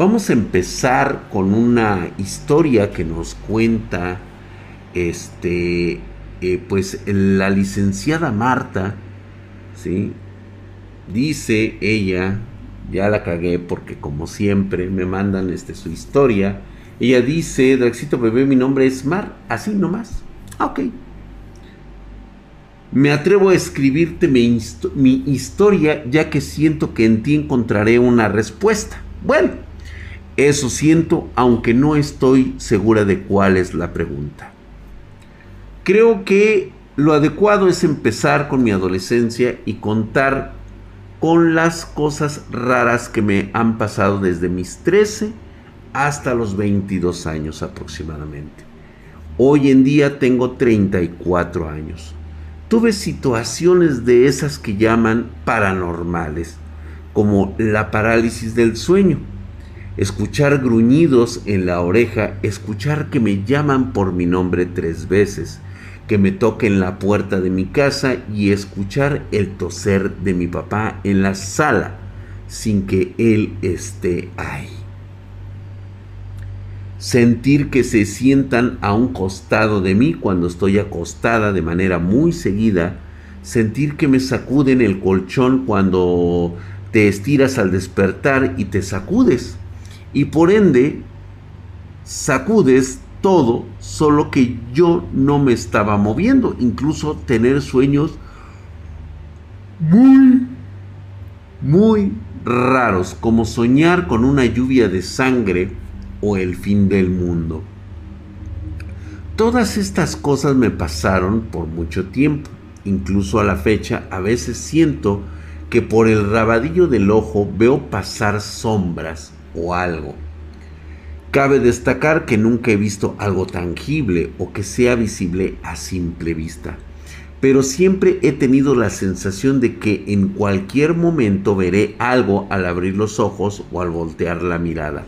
Vamos a empezar con una historia que nos cuenta este eh, pues la licenciada Marta, ¿sí? Dice ella, ya la cagué porque como siempre me mandan este, su historia. Ella dice, Draxito bebé, mi nombre es Mar, así nomás. Ah, ok. Me atrevo a escribirte mi, mi historia ya que siento que en ti encontraré una respuesta. Bueno, eso siento, aunque no estoy segura de cuál es la pregunta. Creo que lo adecuado es empezar con mi adolescencia y contar con las cosas raras que me han pasado desde mis 13 hasta los 22 años aproximadamente. Hoy en día tengo 34 años. Tuve situaciones de esas que llaman paranormales, como la parálisis del sueño escuchar gruñidos en la oreja, escuchar que me llaman por mi nombre tres veces, que me toquen la puerta de mi casa y escuchar el toser de mi papá en la sala sin que él esté ahí. Sentir que se sientan a un costado de mí cuando estoy acostada de manera muy seguida, sentir que me sacuden el colchón cuando te estiras al despertar y te sacudes y por ende sacudes todo, solo que yo no me estaba moviendo, incluso tener sueños muy, muy raros, como soñar con una lluvia de sangre o el fin del mundo. Todas estas cosas me pasaron por mucho tiempo, incluso a la fecha a veces siento que por el rabadillo del ojo veo pasar sombras o algo. Cabe destacar que nunca he visto algo tangible o que sea visible a simple vista, pero siempre he tenido la sensación de que en cualquier momento veré algo al abrir los ojos o al voltear la mirada.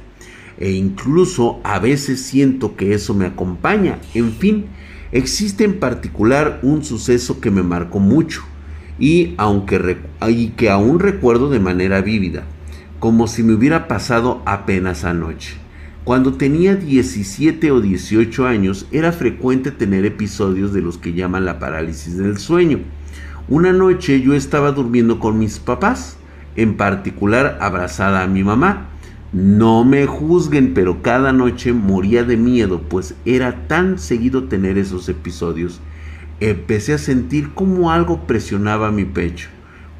E incluso a veces siento que eso me acompaña. En fin, existe en particular un suceso que me marcó mucho y, aunque y que aún recuerdo de manera vívida como si me hubiera pasado apenas anoche. Cuando tenía 17 o 18 años era frecuente tener episodios de los que llaman la parálisis del sueño. Una noche yo estaba durmiendo con mis papás, en particular abrazada a mi mamá. No me juzguen, pero cada noche moría de miedo, pues era tan seguido tener esos episodios. Empecé a sentir como algo presionaba mi pecho.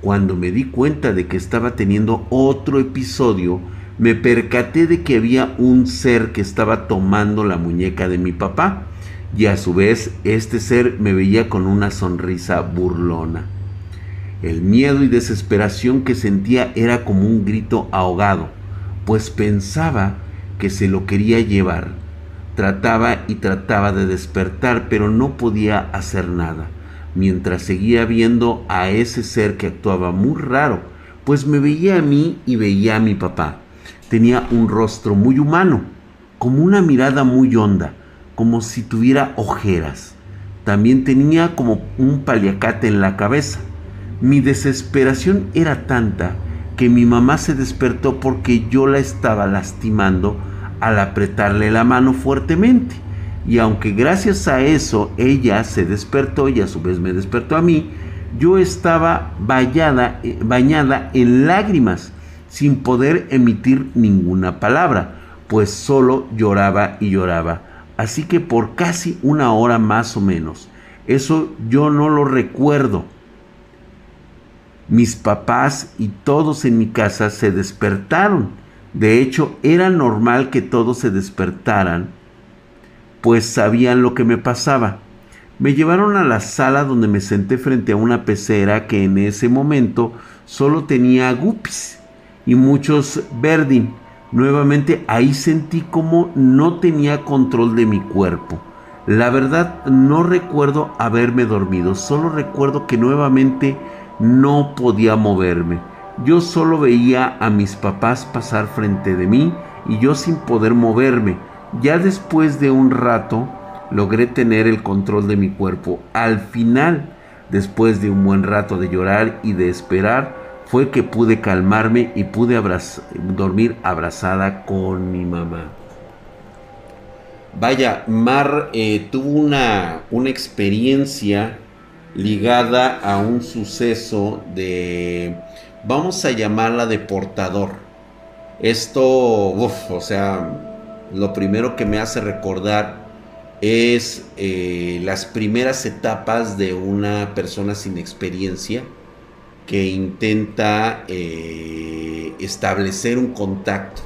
Cuando me di cuenta de que estaba teniendo otro episodio, me percaté de que había un ser que estaba tomando la muñeca de mi papá y a su vez este ser me veía con una sonrisa burlona. El miedo y desesperación que sentía era como un grito ahogado, pues pensaba que se lo quería llevar. Trataba y trataba de despertar, pero no podía hacer nada mientras seguía viendo a ese ser que actuaba muy raro, pues me veía a mí y veía a mi papá. Tenía un rostro muy humano, como una mirada muy honda, como si tuviera ojeras. También tenía como un paliacate en la cabeza. Mi desesperación era tanta que mi mamá se despertó porque yo la estaba lastimando al apretarle la mano fuertemente. Y aunque gracias a eso ella se despertó y a su vez me despertó a mí, yo estaba bañada, eh, bañada en lágrimas sin poder emitir ninguna palabra, pues solo lloraba y lloraba. Así que por casi una hora más o menos, eso yo no lo recuerdo. Mis papás y todos en mi casa se despertaron. De hecho, era normal que todos se despertaran pues sabían lo que me pasaba. Me llevaron a la sala donde me senté frente a una pecera que en ese momento solo tenía guppies y muchos verdin. Nuevamente ahí sentí como no tenía control de mi cuerpo. La verdad no recuerdo haberme dormido, solo recuerdo que nuevamente no podía moverme. Yo solo veía a mis papás pasar frente de mí y yo sin poder moverme ya después de un rato logré tener el control de mi cuerpo. Al final, después de un buen rato de llorar y de esperar, fue que pude calmarme y pude dormir abrazada con mi mamá. Vaya, Mar eh, tuvo una, una experiencia ligada a un suceso de, vamos a llamarla de portador. Esto, o sea, lo primero que me hace recordar es eh, las primeras etapas de una persona sin experiencia que intenta eh, establecer un contacto.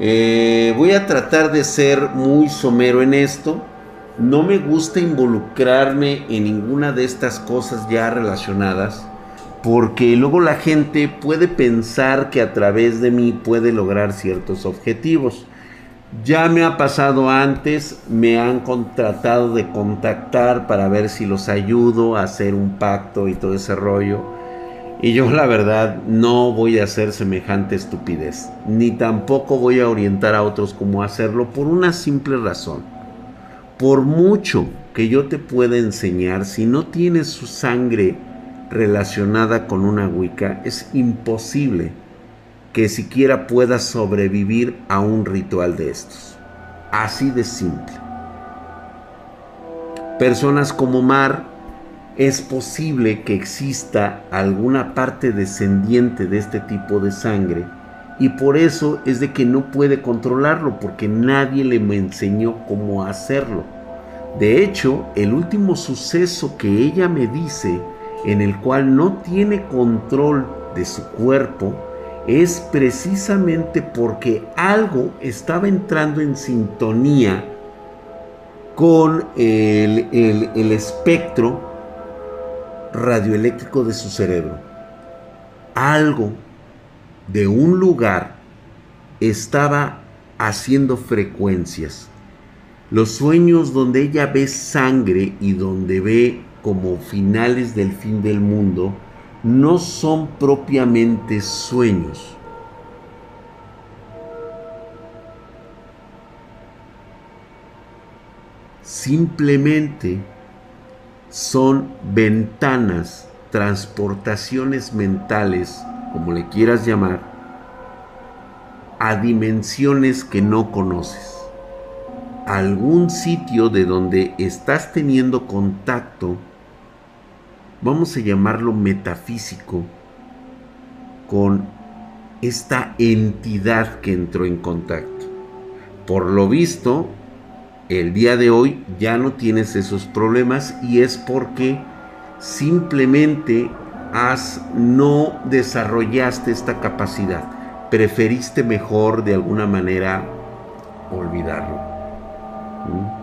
Eh, voy a tratar de ser muy somero en esto. No me gusta involucrarme en ninguna de estas cosas ya relacionadas porque luego la gente puede pensar que a través de mí puede lograr ciertos objetivos. Ya me ha pasado antes, me han contratado de contactar para ver si los ayudo a hacer un pacto y todo ese rollo. Y yo la verdad no voy a hacer semejante estupidez, ni tampoco voy a orientar a otros cómo hacerlo por una simple razón. Por mucho que yo te pueda enseñar, si no tienes su sangre relacionada con una Wicca, es imposible que siquiera pueda sobrevivir a un ritual de estos. Así de simple. Personas como Mar, es posible que exista alguna parte descendiente de este tipo de sangre y por eso es de que no puede controlarlo porque nadie le enseñó cómo hacerlo. De hecho, el último suceso que ella me dice en el cual no tiene control de su cuerpo es precisamente porque algo estaba entrando en sintonía con el, el, espectro radioeléctrico de su cerebro. Algo de un lugar estaba haciendo frecuencias. Los sueños donde ella ve sangre y donde ve como finales del fin del mundo, no son propiamente sueños. Simplemente son ventanas, transportaciones mentales, como le quieras llamar, a dimensiones que no conoces. Algún sitio de donde estás teniendo contacto vamos a llamarlo metafísico, con esta entidad que entró en contacto. Por lo visto, el día de hoy ya no tienes esos problemas y es porque simplemente has no desarrollaste esta capacidad. Preferiste mejor de alguna manera olvidarlo. ¿Mm?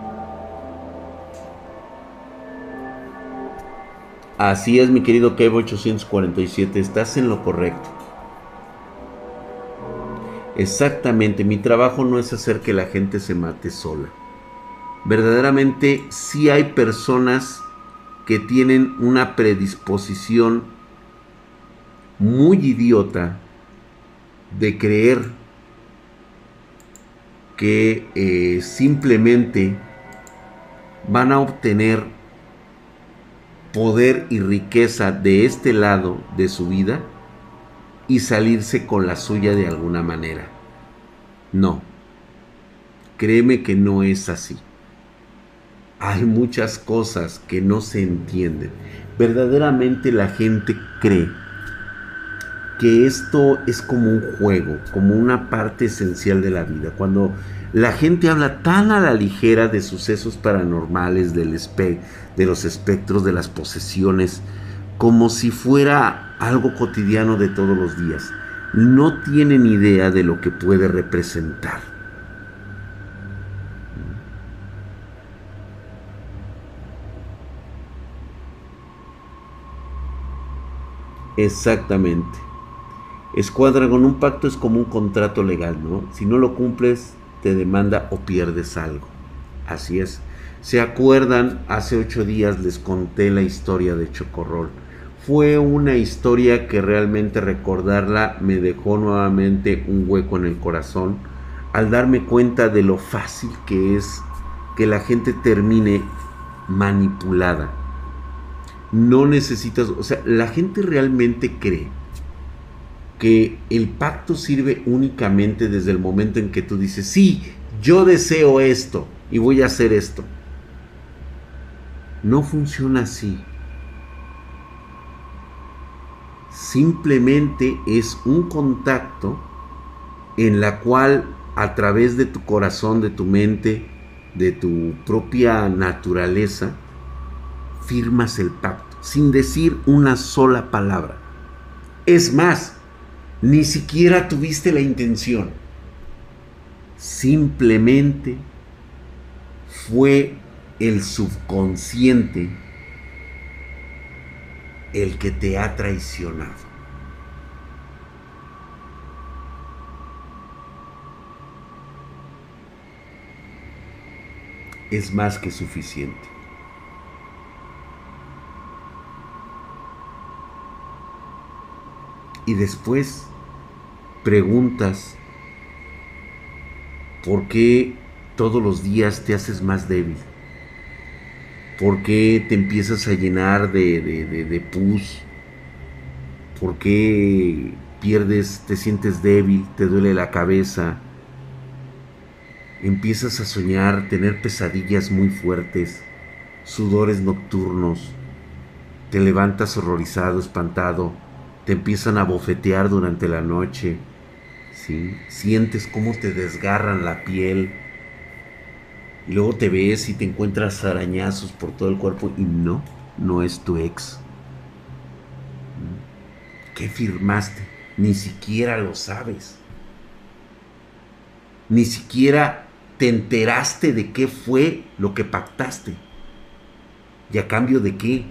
Así es, mi querido Kevo 847, estás en lo correcto. Exactamente, mi trabajo no es hacer que la gente se mate sola. Verdaderamente sí hay personas que tienen una predisposición muy idiota de creer que eh, simplemente van a obtener poder y riqueza de este lado de su vida y salirse con la suya de alguna manera. No, créeme que no es así. Hay muchas cosas que no se entienden. Verdaderamente la gente cree que esto es como un juego, como una parte esencial de la vida. Cuando la gente habla tan a la ligera de sucesos paranormales, del de los espectros, de las posesiones, como si fuera algo cotidiano de todos los días. No tienen idea de lo que puede representar. Exactamente. Escuadra con un pacto es como un contrato legal, ¿no? Si no lo cumples, te demanda o pierdes algo. Así es. ¿Se acuerdan? Hace ocho días les conté la historia de Chocorrol. Fue una historia que realmente recordarla me dejó nuevamente un hueco en el corazón al darme cuenta de lo fácil que es que la gente termine manipulada. No necesitas, o sea, la gente realmente cree que el pacto sirve únicamente desde el momento en que tú dices, sí, yo deseo esto y voy a hacer esto. No funciona así. Simplemente es un contacto en la cual a través de tu corazón, de tu mente, de tu propia naturaleza, firmas el pacto sin decir una sola palabra. Es más, ni siquiera tuviste la intención. Simplemente fue el subconsciente el que te ha traicionado. Es más que suficiente. Y después preguntas por qué todos los días te haces más débil. ¿Por qué te empiezas a llenar de, de, pus? ¿Por qué pierdes, te sientes débil, te duele la cabeza? Empiezas a soñar, tener pesadillas muy fuertes, sudores nocturnos, te levantas horrorizado, espantado, te empiezan a bofetear durante la noche, ¿sí? sientes cómo te desgarran la piel, y luego te ves y te encuentras arañazos por todo el cuerpo y no, no es tu ex. ¿Qué firmaste? Ni siquiera lo sabes. Ni siquiera te enteraste de qué fue lo que pactaste. ¿Y a cambio de qué?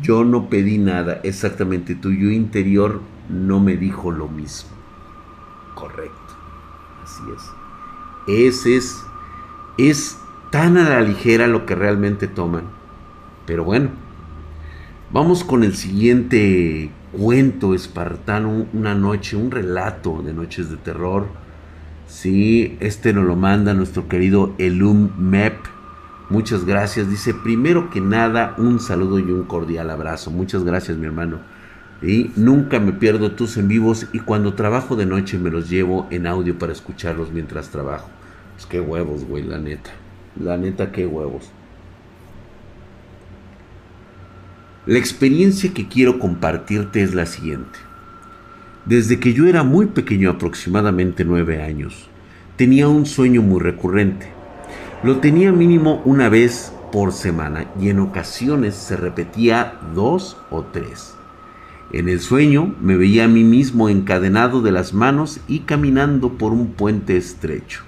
Yo no pedí nada, exactamente tu yo interior no me dijo lo mismo. Correcto, así es. Ese es, es tan a la ligera lo que realmente toman. Pero bueno, vamos con el siguiente cuento espartano, una noche, un relato de noches de terror. Sí, este nos lo manda nuestro querido Elum Mep Muchas gracias. Dice, primero que nada, un saludo y un cordial abrazo. Muchas gracias, mi hermano. Y nunca me pierdo tus en vivos y cuando trabajo de noche me los llevo en audio para escucharlos mientras trabajo. Pues qué huevos, güey, la neta. La neta, qué huevos. La experiencia que quiero compartirte es la siguiente. Desde que yo era muy pequeño, aproximadamente nueve años, tenía un sueño muy recurrente lo tenía mínimo una vez por semana y en ocasiones se repetía dos o tres. En el sueño me veía a mí mismo encadenado de las manos y caminando por un puente estrecho.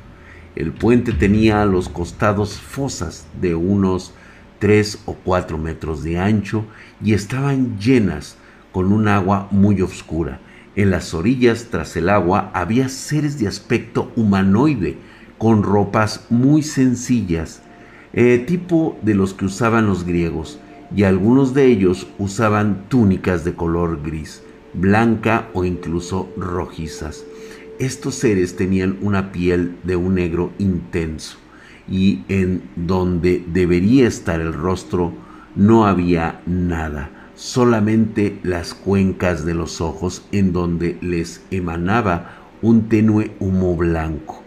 El puente tenía a los costados fosas de unos tres o cuatro metros de ancho y estaban llenas con un agua muy oscura. En las orillas tras el agua había seres de aspecto humanoide, con ropas muy sencillas, eh, tipo de los que usaban los griegos, y algunos de ellos usaban túnicas de color gris, blanca o incluso rojizas. Estos seres tenían una piel de un negro intenso y en donde debería estar el rostro no había nada, solamente las cuencas de los ojos en donde les emanaba un tenue humo blanco.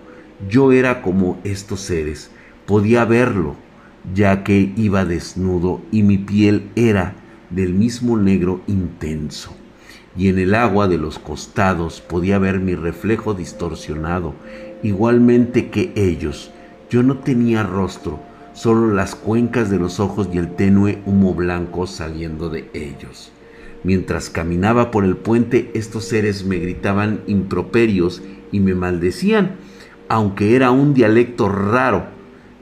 Yo era como estos seres, podía verlo, ya que iba desnudo y mi piel era del mismo negro intenso. Y en el agua de los costados podía ver mi reflejo distorsionado, igualmente que ellos. Yo no tenía rostro, solo las cuencas de los ojos y el tenue humo blanco saliendo de ellos. Mientras caminaba por el puente, estos seres me gritaban improperios y me maldecían aunque era un dialecto raro.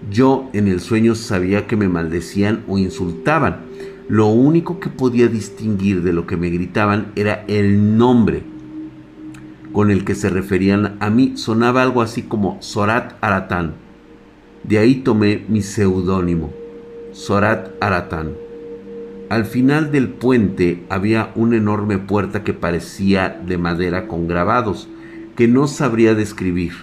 Yo en el sueño sabía que me maldecían o insultaban. Lo único que podía distinguir de lo que me gritaban era el nombre con el que se referían a mí. Sonaba algo así como Sorat Aratán. De ahí tomé mi seudónimo, Sorat Aratán. Al final del puente había una enorme puerta que parecía de madera con grabados, que no sabría describir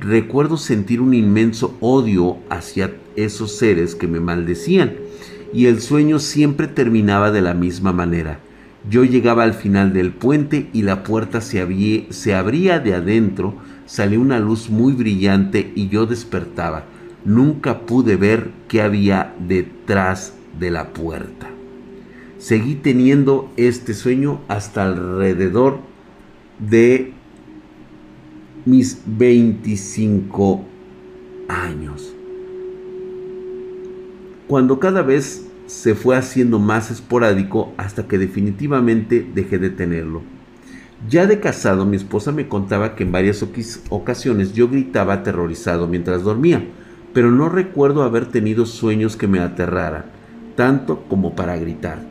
recuerdo sentir un inmenso odio hacia esos seres que me maldecían y el sueño siempre terminaba de la misma manera. Yo llegaba al final del puente y la puerta se, se abría de adentro, salió una luz muy brillante y yo despertaba. Nunca pude ver qué había detrás de la puerta. Seguí teniendo este sueño hasta alrededor de mis 25 años. Cuando cada vez se fue haciendo más esporádico hasta que definitivamente dejé de tenerlo. Ya de casado, mi esposa me contaba que en varias ocasiones yo gritaba aterrorizado mientras dormía, pero no recuerdo haber tenido sueños que me aterraran, tanto como para gritar.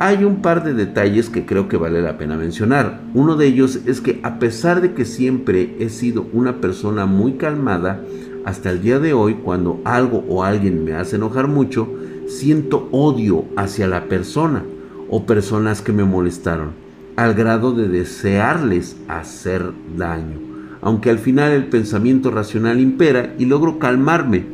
Hay un par de detalles que creo que vale la pena mencionar. Uno de ellos es que a pesar de que siempre he sido una persona muy calmada, hasta el día de hoy cuando algo o alguien me hace enojar mucho, siento odio hacia la persona o personas que me molestaron, al grado de desearles hacer daño. Aunque al final el pensamiento racional impera y logro calmarme.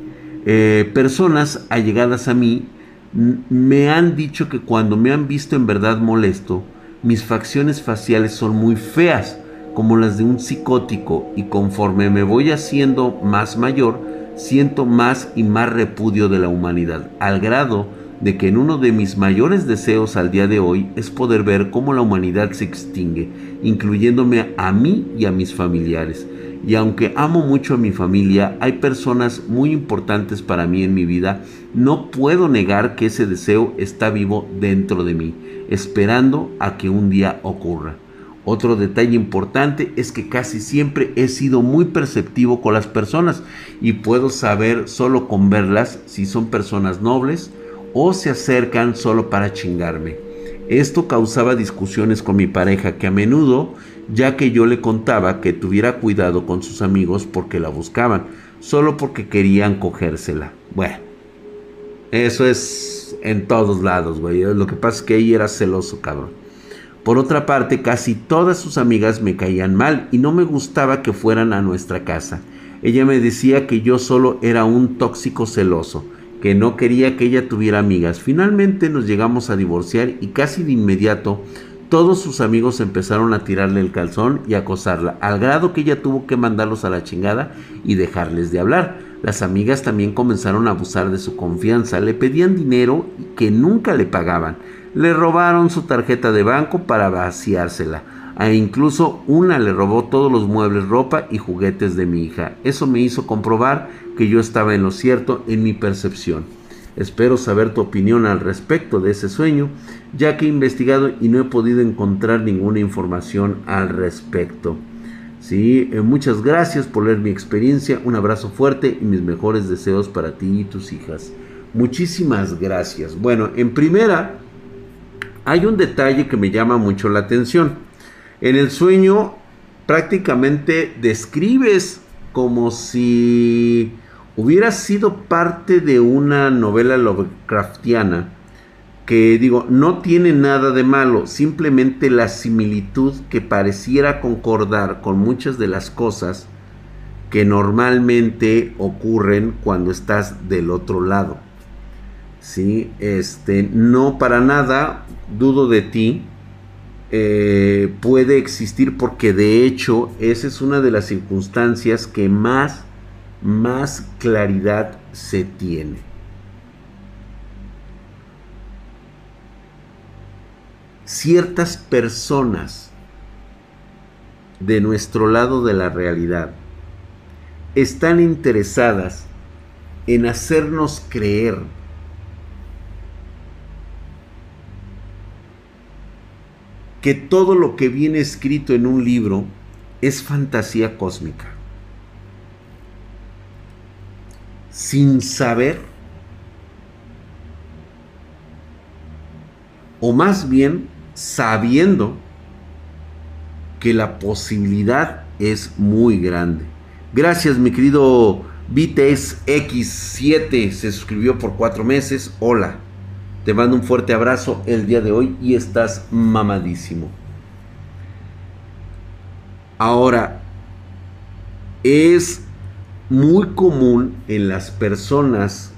Eh, personas allegadas a mí me han dicho que cuando me han visto en verdad molesto, mis facciones faciales son muy feas, como las de un psicótico, y conforme me voy haciendo más mayor, siento más y más repudio de la humanidad, al grado de que en uno de mis mayores deseos al día de hoy es poder ver cómo la humanidad se extingue, incluyéndome a mí y a mis familiares. Y aunque amo mucho a mi familia, hay personas muy importantes para mí en mi vida, no puedo negar que ese deseo está vivo dentro de mí, esperando a que un día ocurra. Otro detalle importante es que casi siempre he sido muy perceptivo con las personas y puedo saber solo con verlas si son personas nobles o se acercan solo para chingarme. Esto causaba discusiones con mi pareja que a menudo ya que yo le contaba que tuviera cuidado con sus amigos porque la buscaban, solo porque querían cogérsela. Bueno, eso es en todos lados, güey. Lo que pasa es que ella era celoso, cabrón. Por otra parte, casi todas sus amigas me caían mal y no me gustaba que fueran a nuestra casa. Ella me decía que yo solo era un tóxico celoso, que no quería que ella tuviera amigas. Finalmente nos llegamos a divorciar y casi de inmediato todos sus amigos empezaron a tirarle el calzón y acosarla, al grado que ella tuvo que mandarlos a la chingada y dejarles de hablar. Las amigas también comenzaron a abusar de su confianza, le pedían dinero que nunca le pagaban, le robaron su tarjeta de banco para vaciársela, e incluso una le robó todos los muebles, ropa y juguetes de mi hija. Eso me hizo comprobar que yo estaba en lo cierto en mi percepción. Espero saber tu opinión al respecto de ese sueño, ya que he investigado y no he podido encontrar ninguna información al respecto. Sí, eh, muchas gracias por leer mi experiencia, un abrazo fuerte y mis mejores deseos para ti y tus hijas. Muchísimas gracias. Bueno, en primera, hay un detalle que me llama mucho la atención. En el sueño prácticamente describes como si hubiera sido parte de una novela Lovecraftiana que digo, no tiene nada de malo, simplemente la similitud que pareciera concordar con muchas de las cosas que normalmente ocurren cuando estás del otro lado. Sí, este, no para nada dudo de ti. Eh, puede existir porque de hecho esa es una de las circunstancias que más más claridad se tiene. Ciertas personas de nuestro lado de la realidad están interesadas en hacernos creer que todo lo que viene escrito en un libro es fantasía cósmica. Sin saber, o más bien sabiendo que la posibilidad es muy grande. Gracias, mi querido BTS X7, se suscribió por cuatro meses. Hola, te mando un fuerte abrazo el día de hoy y estás mamadísimo. Ahora, es muy común en las personas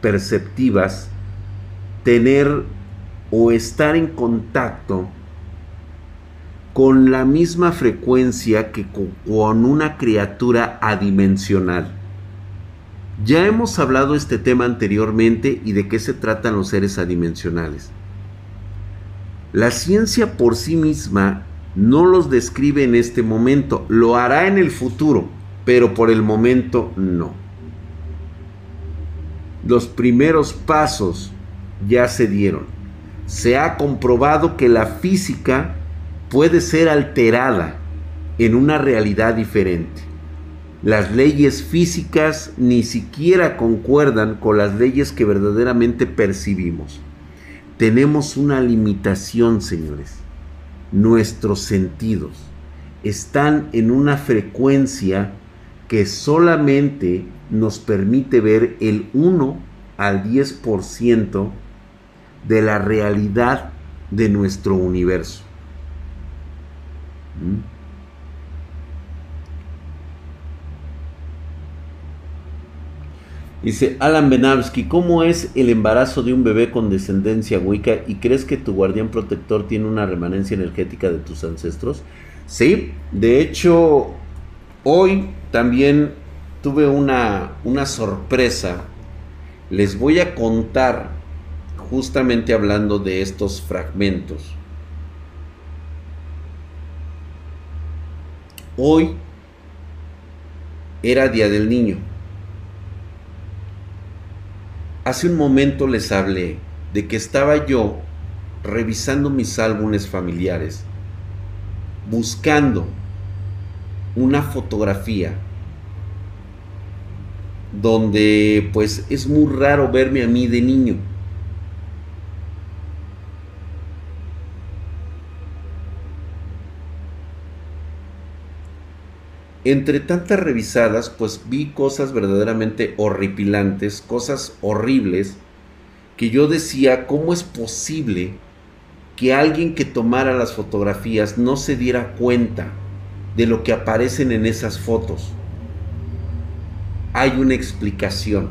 perceptivas tener o estar en contacto con la misma frecuencia que con una criatura adimensional. Ya hemos hablado este tema anteriormente y de qué se tratan los seres adimensionales. La ciencia por sí misma no los describe en este momento, lo hará en el futuro, pero por el momento no. Los primeros pasos ya se dieron. Se ha comprobado que la física puede ser alterada en una realidad diferente. Las leyes físicas ni siquiera concuerdan con las leyes que verdaderamente percibimos. Tenemos una limitación, señores. Nuestros sentidos están en una frecuencia que solamente nos permite ver el 1 al 10% de la realidad de nuestro universo. ¿Mm? Dice Alan Benavsky, ¿cómo es el embarazo de un bebé con descendencia wicca y crees que tu guardián protector tiene una remanencia energética de tus ancestros? Sí, de hecho, hoy también tuve una, una sorpresa. Les voy a contar, justamente hablando de estos fragmentos. Hoy era Día del Niño. Hace un momento les hablé de que estaba yo revisando mis álbumes familiares, buscando una fotografía donde pues es muy raro verme a mí de niño. entre tantas revisadas, pues vi cosas verdaderamente horripilantes, cosas horribles, que yo decía, ¿cómo es posible que alguien que tomara las fotografías no se diera cuenta de lo que aparecen en esas fotos? Hay una explicación.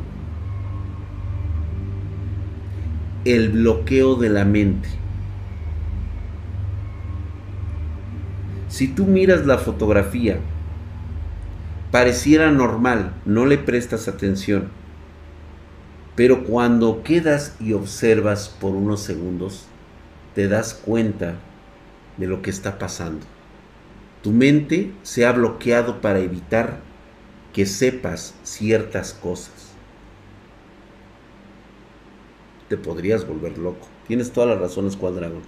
El bloqueo de la mente. Si tú miras la fotografía pareciera normal, no le prestas atención. Pero cuando quedas y observas por unos segundos, te das cuenta de lo que está pasando. Tu mente se ha bloqueado para evitar que sepas ciertas cosas. Te podrías volver loco. Tienes todas las razones, Dragón.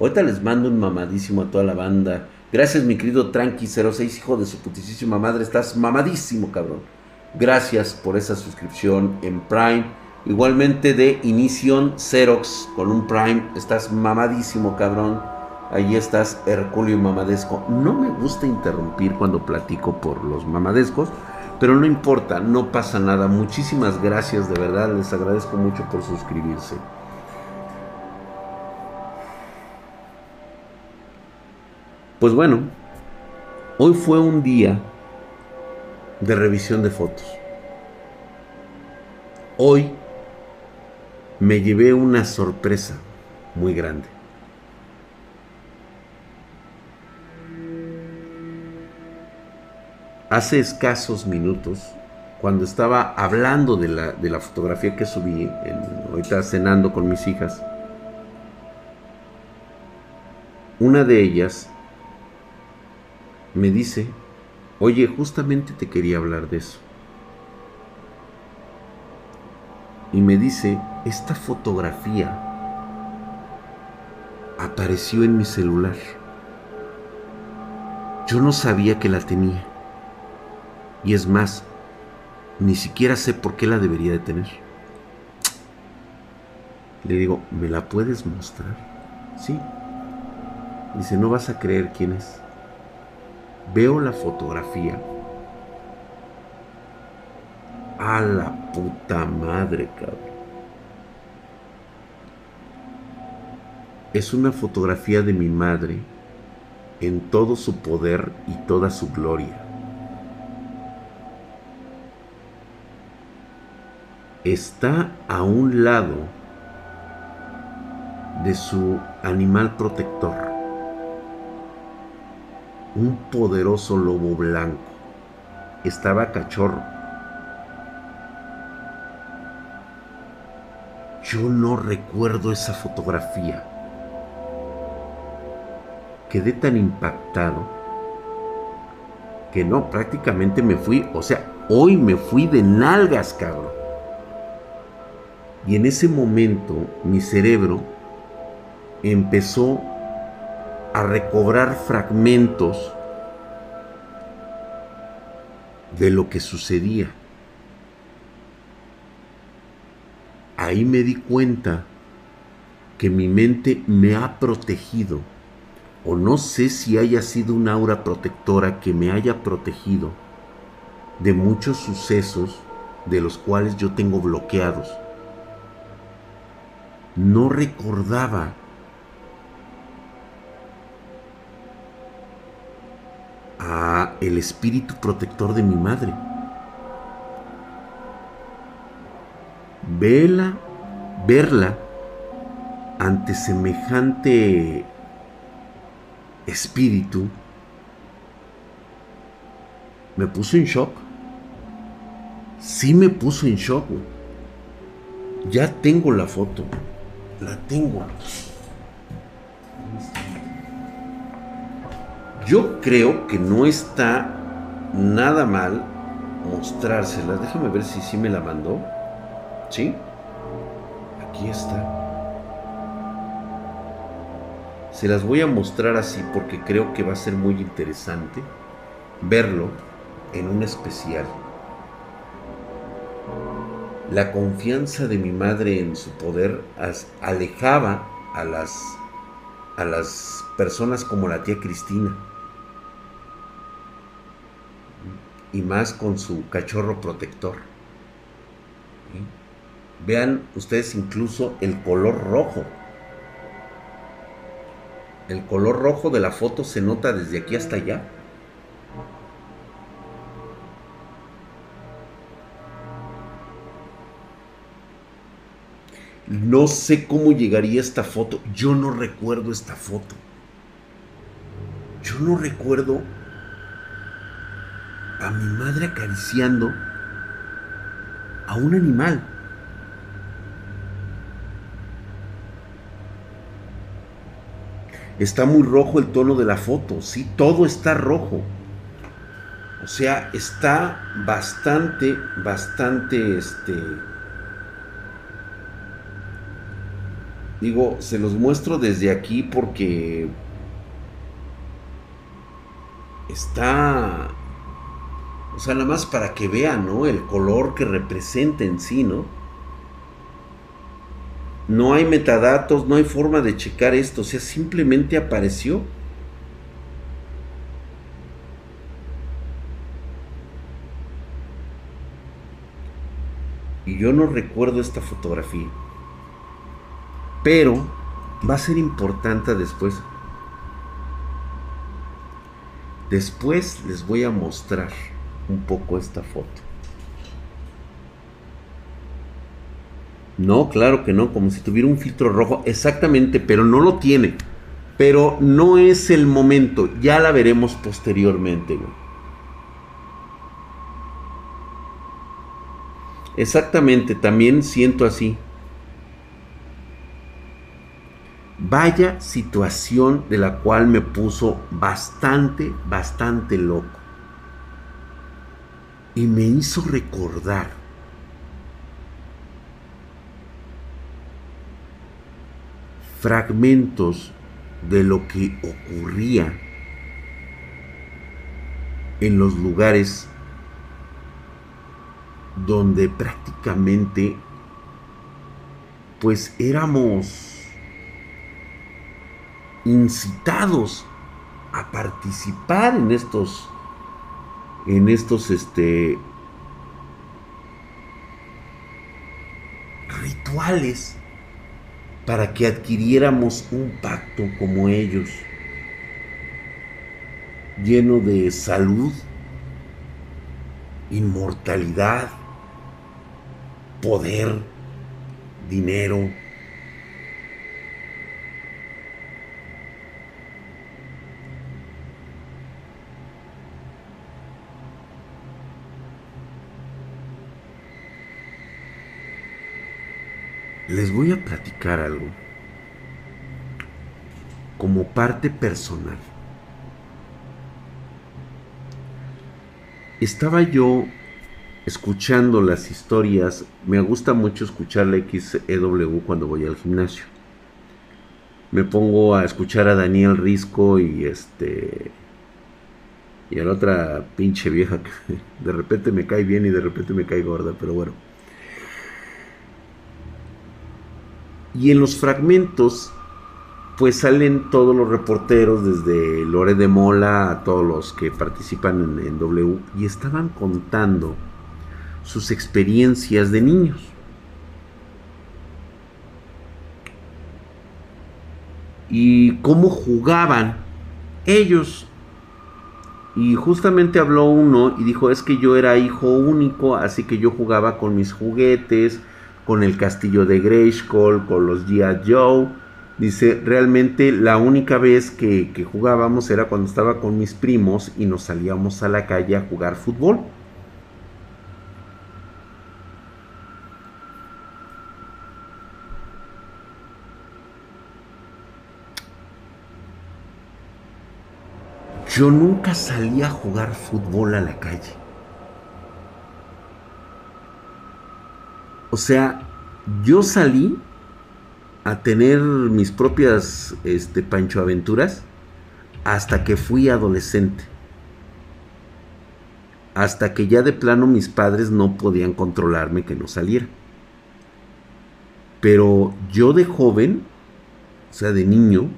Ahorita les mando un mamadísimo a toda la banda Gracias, mi querido Tranqui06, hijo de su putísima madre. Estás mamadísimo, cabrón. Gracias por esa suscripción en Prime. Igualmente de Inición Xerox con un Prime. Estás mamadísimo, cabrón. Ahí estás, Herculio Mamadesco. No me gusta interrumpir cuando platico por los mamadescos, pero no importa, no pasa nada. Muchísimas gracias, de verdad. Les agradezco mucho por suscribirse. Pues bueno, hoy fue un día de revisión de fotos. Hoy me llevé una sorpresa muy grande. Hace escasos minutos, cuando estaba hablando de la, de la fotografía que subí, en, ahorita cenando con mis hijas, una de ellas me dice, oye, justamente te quería hablar de eso. Y me dice, esta fotografía apareció en mi celular. Yo no sabía que la tenía. Y es más, ni siquiera sé por qué la debería de tener. Le digo, ¿me la puedes mostrar? Sí. Dice, no vas a creer quién es veo la fotografía. A la puta madre, cabrón. Es una fotografía de mi madre en todo su poder y toda su gloria. Está a un lado de su animal protector. Un poderoso lobo blanco. Estaba cachorro. Yo no recuerdo esa fotografía. Quedé tan impactado que no, prácticamente me fui, o sea, hoy me fui de nalgas, cabrón. Y en ese momento mi cerebro empezó a recobrar fragmentos de lo que sucedía. Ahí me di cuenta que mi mente me ha protegido, o no sé si haya sido una aura protectora que me haya protegido de muchos sucesos de los cuales yo tengo bloqueados. No recordaba a el espíritu protector de mi madre. Vela, verla ante semejante espíritu me puso en shock. Sí me puso en shock. Ya tengo la foto. La tengo. Yo creo que no está nada mal mostrárselas. Déjame ver si sí me la mandó. ¿Sí? Aquí está. Se las voy a mostrar así porque creo que va a ser muy interesante verlo en un especial. La confianza de mi madre en su poder alejaba a las, a las personas como la tía Cristina. y más con su cachorro protector. Vean ustedes incluso el color rojo. El color rojo de la foto se nota desde aquí hasta allá. No sé cómo llegaría esta foto. Yo no recuerdo esta foto. Yo no recuerdo a mi madre acariciando a un animal. Está muy rojo el tono de la foto, sí, todo está rojo. O sea, está bastante, bastante, este... Digo, se los muestro desde aquí porque está o sea, nada más para que vean, ¿no? El color que representa en sí, ¿no? No hay metadatos, no hay forma de checar esto, o sea, simplemente apareció. Y yo no recuerdo esta fotografía. Pero va a ser importante después. Después les voy a mostrar un poco esta foto. No, claro que no, como si tuviera un filtro rojo, exactamente, pero no lo tiene. Pero no es el momento, ya la veremos posteriormente. Exactamente, también siento así. Vaya situación de la cual me puso bastante, bastante loco. Y me hizo recordar fragmentos de lo que ocurría en los lugares donde prácticamente pues éramos incitados a participar en estos en estos este rituales para que adquiriéramos un pacto como ellos, lleno de salud, inmortalidad, poder, dinero, les voy a platicar algo como parte personal. Estaba yo escuchando las historias, me gusta mucho escuchar la XEW cuando voy al gimnasio. Me pongo a escuchar a Daniel Risco y este y a la otra pinche vieja que de repente me cae bien y de repente me cae gorda, pero bueno. Y en los fragmentos, pues salen todos los reporteros, desde Lore de Mola a todos los que participan en, W, y estaban contando sus experiencias de niños. Y cómo jugaban ellos. Y justamente habló uno y dijo, es que yo era hijo único, así que yo jugaba con mis juguetes, con el castillo de Grayskull, con los G.I. Joe. Dice, realmente la única vez que, que, jugábamos era cuando estaba con mis primos y nos salíamos a la calle a jugar fútbol. Yo nunca salí a jugar fútbol a la calle. O sea, yo salí a tener mis propias este, Pancho Aventuras hasta que fui adolescente. Hasta que ya de plano mis padres no podían controlarme que no saliera. Pero yo de joven, o sea, de niño,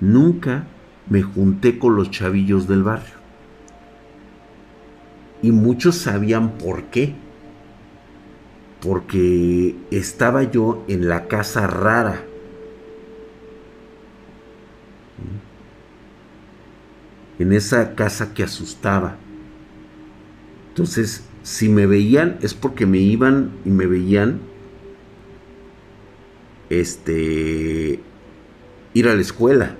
nunca me junté con los chavillos del barrio. Y muchos sabían por qué porque estaba yo en la casa rara. En esa casa que asustaba. Entonces, si me veían es porque me iban y me veían este ir a la escuela.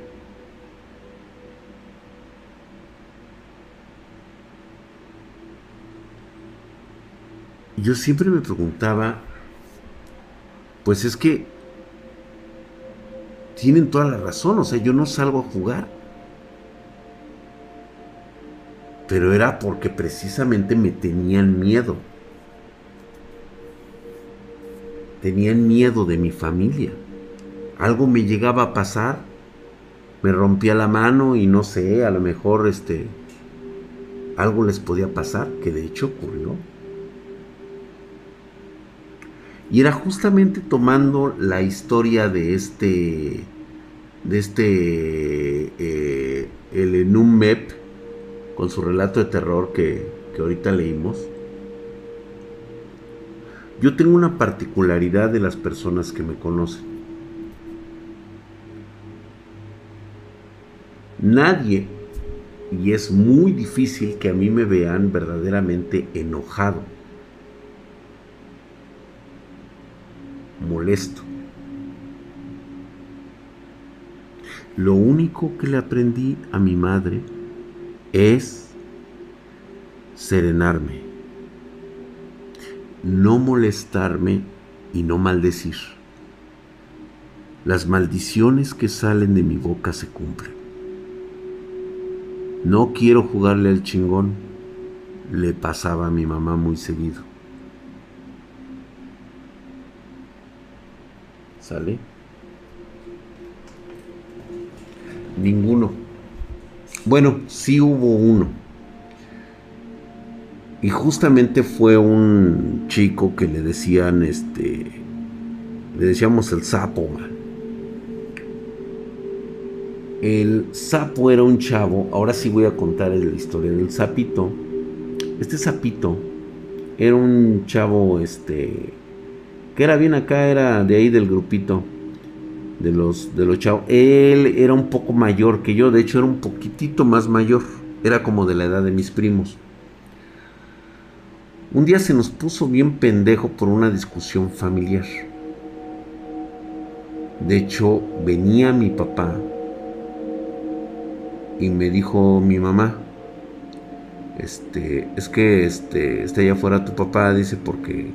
Yo siempre me preguntaba, pues es que tienen toda la razón, o sea, yo no salgo a jugar. Pero era porque precisamente me tenían miedo. Tenían miedo de mi familia. Algo me llegaba a pasar, me rompía la mano y no sé, a lo mejor este algo les podía pasar, que de hecho ocurrió. Y era justamente tomando la historia de este, de este, eh, el Enum con su relato de terror que, que ahorita leímos. Yo tengo una particularidad de las personas que me conocen. Nadie, y es muy difícil que a mí me vean verdaderamente enojado molesto. Lo único que le aprendí a mi madre es serenarme, no molestarme y no maldecir. Las maldiciones que salen de mi boca se cumplen. No quiero jugarle al chingón, le pasaba a mi mamá muy seguido. ¿Sale? Ninguno. Bueno, sí hubo uno. Y justamente fue un chico que le decían, este, le decíamos el sapo. El sapo era un chavo, ahora sí voy a contar la historia del sapito. Este sapito era un chavo, este, que era bien acá, era de ahí del grupito de los, de los chavos. Él era un poco mayor que yo, de hecho era un poquitito más mayor, era como de la edad de mis primos. Un día se nos puso bien pendejo por una discusión familiar. De hecho, venía mi papá y me dijo mi mamá, este, es que este, está allá afuera tu papá, dice, porque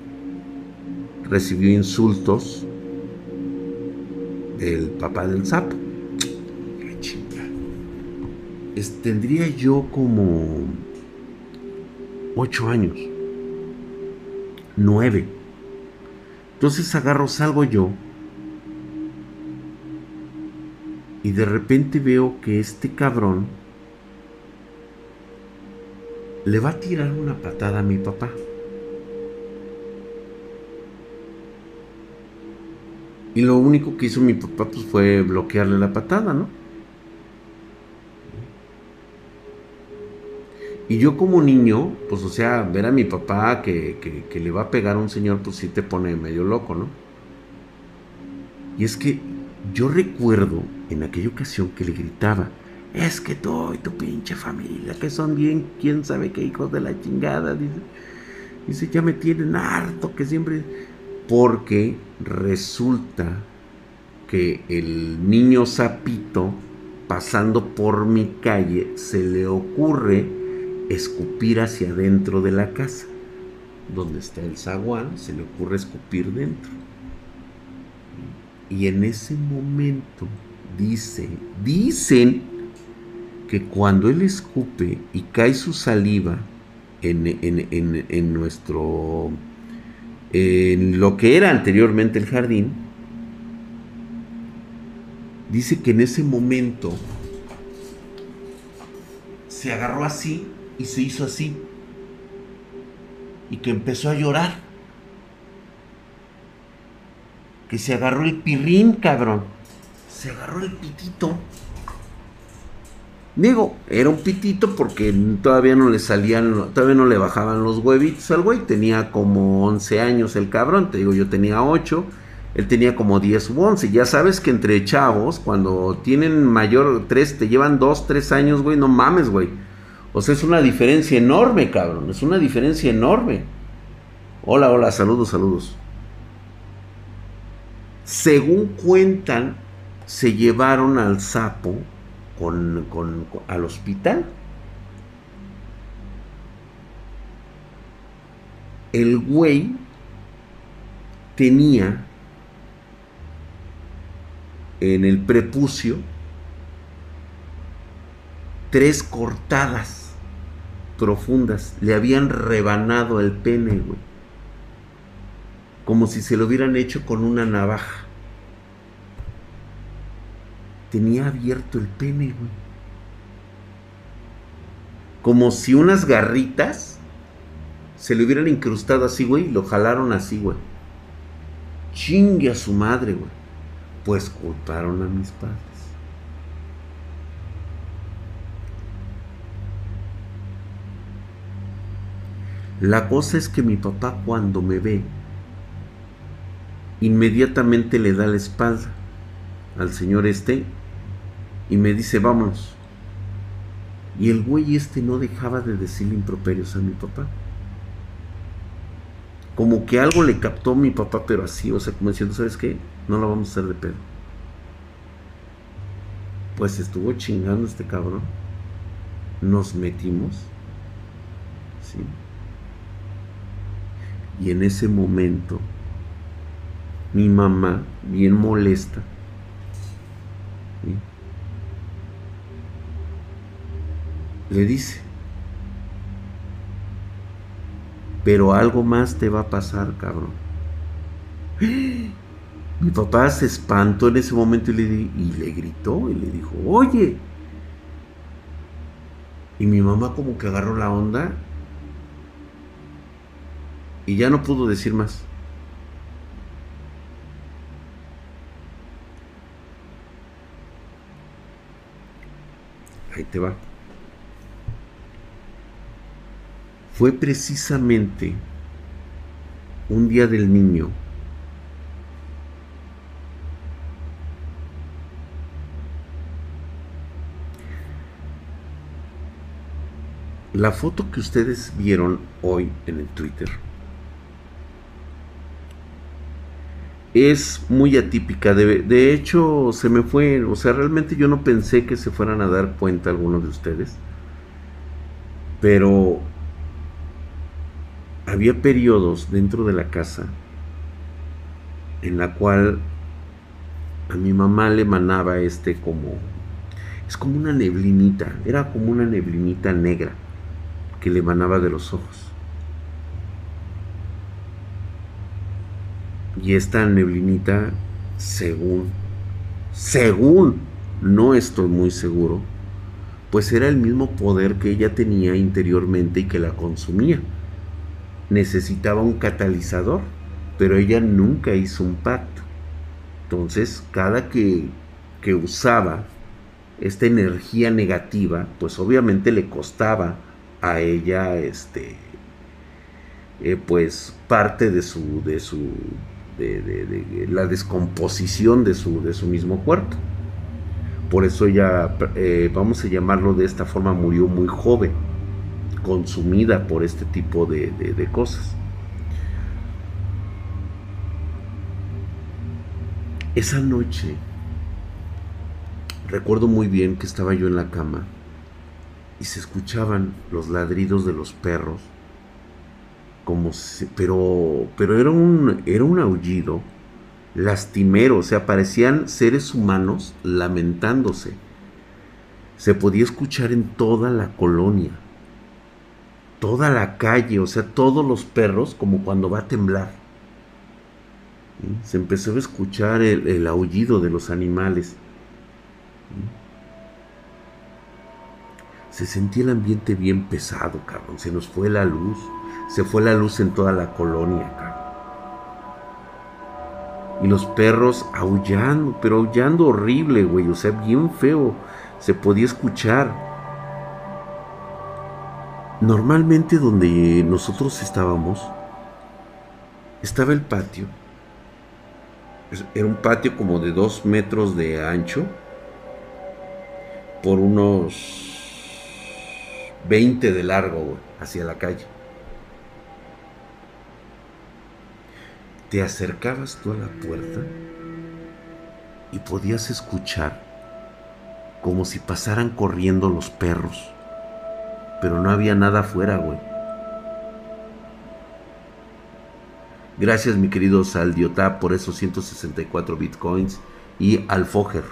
recibió insultos del papá del sapo. tendría yo como ocho años, nueve. Entonces agarro, salgo yo y de repente veo que este cabrón le va a tirar una patada a mi papá. Y lo único que hizo mi papá pues, fue bloquearle la patada, ¿no? Y yo como niño, pues o sea, ver a mi papá que, que, le va a pegar a un señor, pues sí te pone medio loco, ¿no? Y es que yo recuerdo en aquella ocasión que le gritaba, es que tú y tu pinche familia, que son bien, quién sabe qué hijos de la chingada, dice, dice, ya me tienen harto, que siempre, porque resulta que el niño sapito, pasando por mi calle, se le ocurre escupir hacia adentro de la casa. Donde está el zaguán, se le ocurre escupir dentro. Y en ese momento dice, dicen que cuando él escupe y cae su saliva en, en, en nuestro, en lo que era anteriormente el jardín, dice que en ese momento se agarró así y se hizo así. Y que empezó a llorar. Que se agarró el pirrín, cabrón. Se agarró el pitito. Digo, era un pitito porque todavía no le salían, todavía no le bajaban los huevitos al güey. Tenía como 11 años el cabrón. Te digo, yo tenía 8. Él tenía como 10 u 11. Ya sabes que entre chavos, cuando tienen mayor 3, te llevan 2, 3 años, güey, no mames, güey o sea, es una diferencia enorme, cabrón. Es una diferencia enorme. Hola, hola, saludos, saludos. Según cuentan, se llevaron al sapo con, al hospital. El güey tenía en el prepucio tres cortadas profundas. Le habían rebanado el pene, güey. Como si se lo hubieran hecho con una navaja. Tenía abierto el pene, güey. Como si unas garritas se le hubieran incrustado así, güey, y lo jalaron así, güey. Chingue a su madre, güey. Pues culparon a mis padres. La cosa es que mi papá cuando me ve, inmediatamente le da la espalda al señor este y me dice, vámonos. Y el güey este no dejaba de decirle improperios a mi papá. Como que algo le captó mi papá, pero así, o sea, como diciendo, ¿sabes qué? No lo vamos a hacer de pedo. Pues estuvo chingando este cabrón. Nos metimos. ¿Sí? Y en ese momento, mi mamá, bien molesta, le dice, pero algo más te va a pasar, cabrón. Mi papá se espantó en ese momento y le, y le gritó y le dijo, oye. Y mi mamá como que agarró la onda y ya no pudo decir más. Ahí te va. Fue precisamente un día del niño la foto que ustedes vieron hoy en el Twitter es muy atípica. De, hecho, se me fue, o sea, realmente yo no pensé que se fueran a dar cuenta algunos de ustedes. Pero había periodos dentro de la casa en la cual a mi mamá le emanaba este como es como una neblinita, era como una neblinita negra que le emanaba de los ojos. Y esta neblinita, según, según, no estoy muy seguro, pues era el mismo poder que ella tenía interiormente y que la consumía. Necesitaba un catalizador, pero ella nunca hizo un pacto. Entonces, cada que, que usaba esta energía negativa, pues obviamente le costaba a ella este eh, pues parte de su de su de, la descomposición de su de su mismo cuerpo por eso ella eh, vamos a llamarlo de esta forma murió muy joven consumida por este tipo de, de cosas esa noche Recuerdo muy bien que estaba yo en la cama y se escuchaban los ladridos de los perros, como pero, pero era un, era un aullido lastimero, o sea, parecían seres humanos lamentándose. Se podía escuchar en toda la colonia, toda la calle, o sea, todos los perros, como cuando va a temblar. Se empezó a escuchar el aullido de los animales. Se sentía el ambiente bien pesado, cabrón. Se nos fue la luz. Se fue la luz en toda la colonia, cabrón. Y los perros aullando, pero aullando horrible, güey. O sea, bien feo. Se podía escuchar. Normalmente donde nosotros estábamos, estaba el patio. Era un patio como de dos metros de ancho por unos 20 de largo, hacia la calle. Te acercabas tú a la puerta y podías escuchar como si pasaran corriendo los perros. Pero no había nada afuera, güey. Gracias, mi querido Saldiotá, por esos 164 bitcoins. Y Alfoger.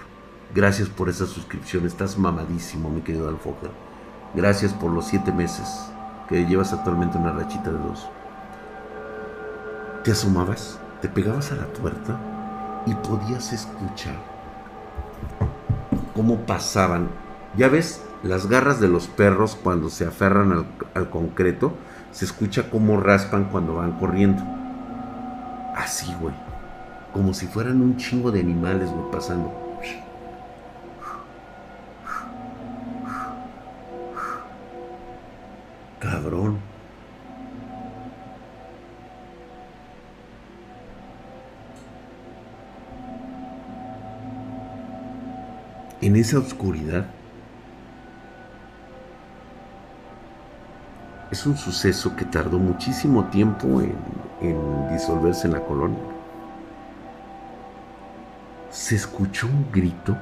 Gracias por esa suscripción. Estás mamadísimo, mi querido Alfoja. Gracias por los siete meses que llevas actualmente una rachita de dos. Te asomabas, te pegabas a la puerta y podías escuchar cómo pasaban. Ya ves, las garras de los perros cuando se aferran al, concreto, se escucha cómo raspan cuando van corriendo. Así, güey. Como si fueran un chingo de animales, güey, pasando. cabrón. En esa oscuridad es un suceso que tardó muchísimo tiempo en, disolverse en la colonia. Se escuchó un grito,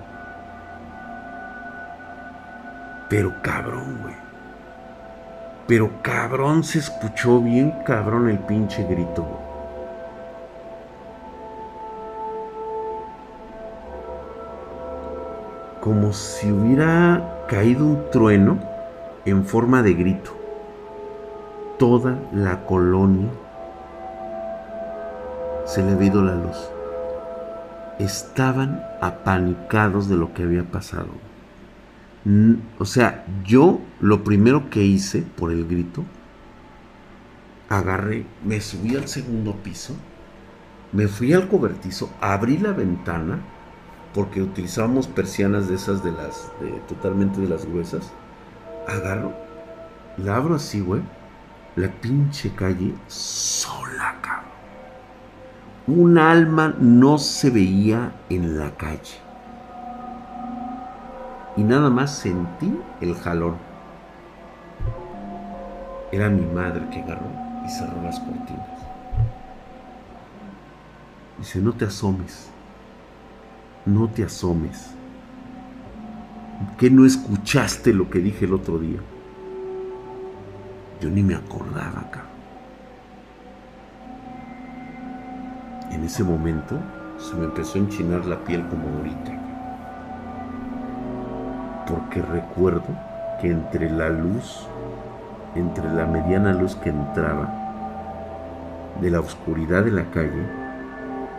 pero cabrón, güey. Pero cabrón, se escuchó bien cabrón el pinche grito. Como si hubiera caído un trueno en forma de grito. Toda la colonia se le había ido la luz. Estaban apanicados de lo que había pasado. O sea, yo lo primero que hice por el grito, agarré, me subí al segundo piso, me fui al cobertizo, abrí la ventana, porque utilizábamos persianas de esas de las, totalmente de las gruesas, agarro, la abro así, güey, la pinche calle sola, cabrón. Un alma no se veía en la calle y nada más sentí el jalón. Era mi madre que agarró y cerró las cortinas. Dice, no te asomes, no te asomes. ¿Qué no escuchaste lo que dije el otro día? Yo ni me acordaba acá. En ese momento se me empezó a enchinar la piel como ahorita. Porque recuerdo que entre la luz, entre la mediana luz que entraba de la oscuridad de la calle,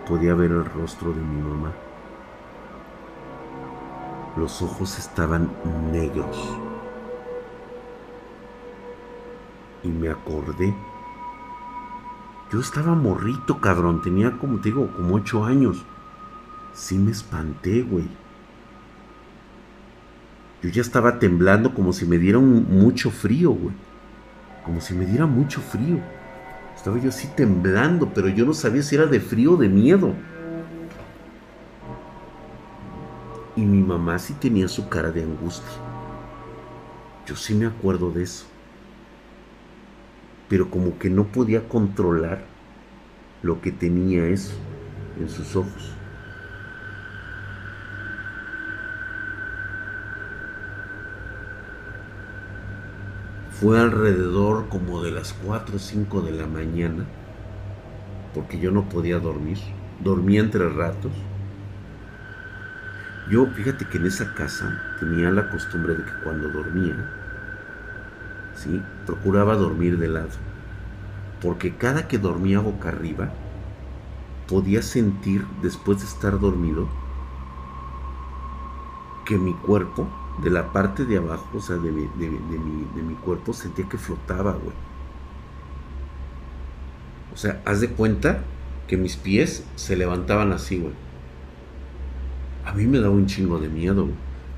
podía ver el rostro de mi mamá. Los ojos estaban negros. Y me acordé. Yo estaba morrito, cabrón. Tenía como te digo, como ocho años. Sí me espanté, güey. Yo ya estaba temblando como si me diera mucho frío, güey. Como si me diera mucho frío. Estaba yo así temblando, pero yo no sabía si era de frío o de miedo. Y mi mamá sí tenía su cara de angustia. Yo sí me acuerdo de eso. Pero como que no podía controlar lo que tenía eso en sus ojos. Fue alrededor como de las 4 o 5 de la mañana, porque yo no podía dormir. Dormía entre ratos. Yo, fíjate que en esa casa tenía la costumbre de que cuando dormía, procuraba dormir de lado. Porque cada que dormía boca arriba, podía sentir, después de estar dormido, que mi cuerpo de la parte de abajo, o sea, de mi, de, mi, de mi cuerpo, sentía que flotaba. O sea, haz de cuenta que mis pies se levantaban así. A mí me daba un chingo de miedo.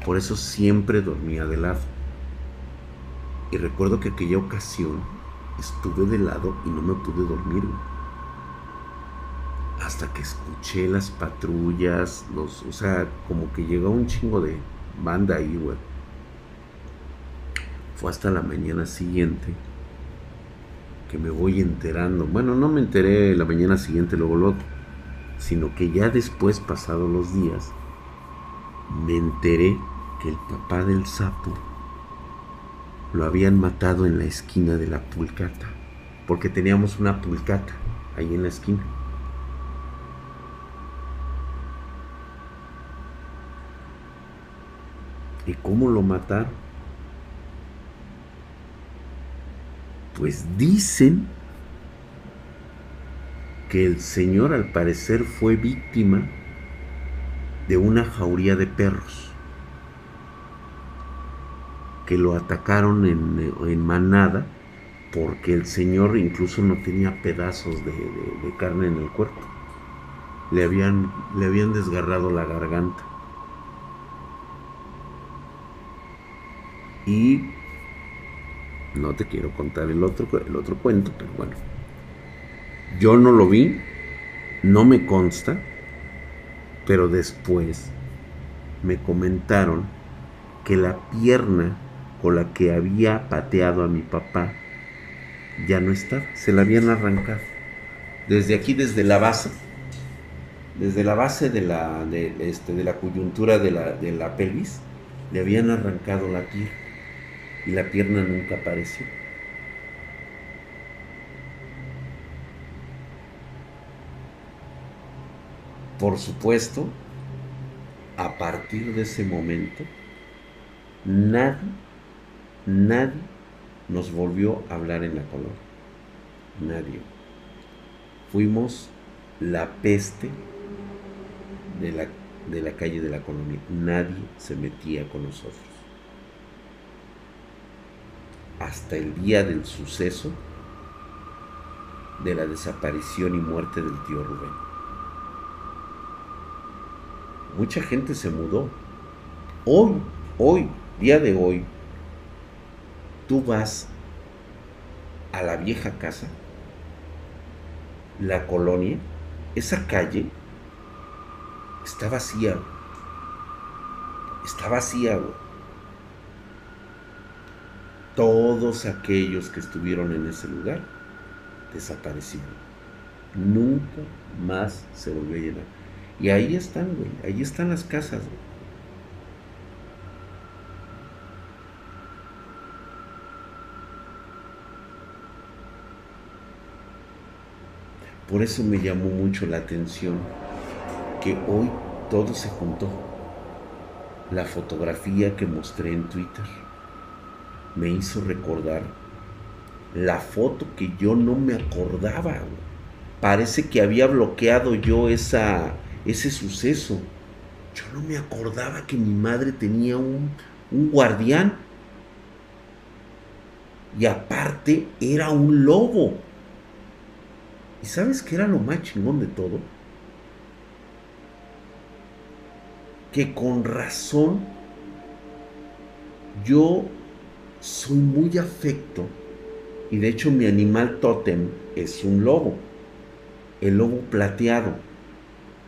Por eso siempre dormía de lado. Y recuerdo que aquella ocasión estuve de lado y no me pude dormir. Hasta que escuché las patrullas, los, o sea, como que llegó un chingo de, banda ahí, güey. Fue hasta la mañana siguiente que me voy enterando. Bueno, no me enteré la mañana siguiente, luego luego, sino que ya después, pasados los días, me enteré que el papá del sapo lo habían matado en la esquina de la pulcata, porque teníamos una pulcata ahí en la esquina. ¿Y cómo lo mataron? Pues dicen que el señor al parecer fue víctima de una jauría de perros que lo atacaron en, manada porque el señor incluso no tenía pedazos de, de carne en el cuerpo. Le habían, le habían desgarrado la garganta. Y no te quiero contar el otro, el otro cuento, pero bueno. Yo no lo vi, no me consta, pero después me comentaron que la pierna la que había pateado a mi papá ya no estaba, se la habían arrancado. Desde aquí, desde la base, desde la base de la, de, este, de la coyuntura de la, de la pelvis, le habían arrancado la pierna y la pierna nunca apareció. Por supuesto, a partir de ese momento, nadie, nadie nos volvió a hablar en la colonia. Nadie. Fuimos la peste de la, de la calle de la colonia. Nadie se metía con nosotros hasta el día del suceso de la desaparición y muerte del tío Rubén. Mucha gente se mudó. Hoy, hoy, día de hoy, tú vas a la vieja casa, la colonia, esa calle está vacía. Está vacía, todos aquellos que estuvieron en ese lugar desaparecieron. Nunca más se volvió a llenar. Y ahí están, güey. Ahí están las casas, güey. Por eso me llamó mucho la atención que hoy todo se juntó. La fotografía que mostré en Twitter me hizo recordar la foto que yo no me acordaba. Parece que había bloqueado yo esa, ese suceso. Yo no me acordaba que mi madre tenía un, un guardián. Y aparte era un lobo. ¿Y sabes qué era lo más chingón de todo? Que con razón yo soy muy afecto y de hecho mi animal tótem es un lobo, el lobo plateado.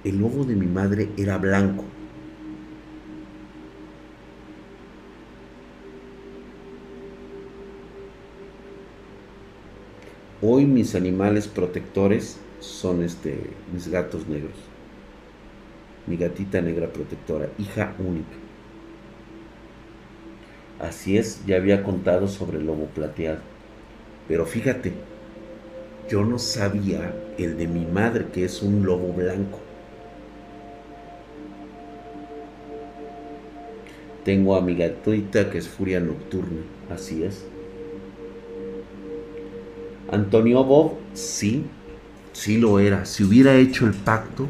El lobo de mi madre era blanco. Hoy mis animales protectores son este, mis gatos negros. Mi gatita negra protectora, hija única. Así es, ya había contado sobre el lobo plateado. Pero fíjate, yo no sabía el de mi madre, que es un lobo blanco. Tengo a mi gatita que es furia nocturna, así es. Antonio Bob, sí, sí lo era. Si hubiera hecho el pacto,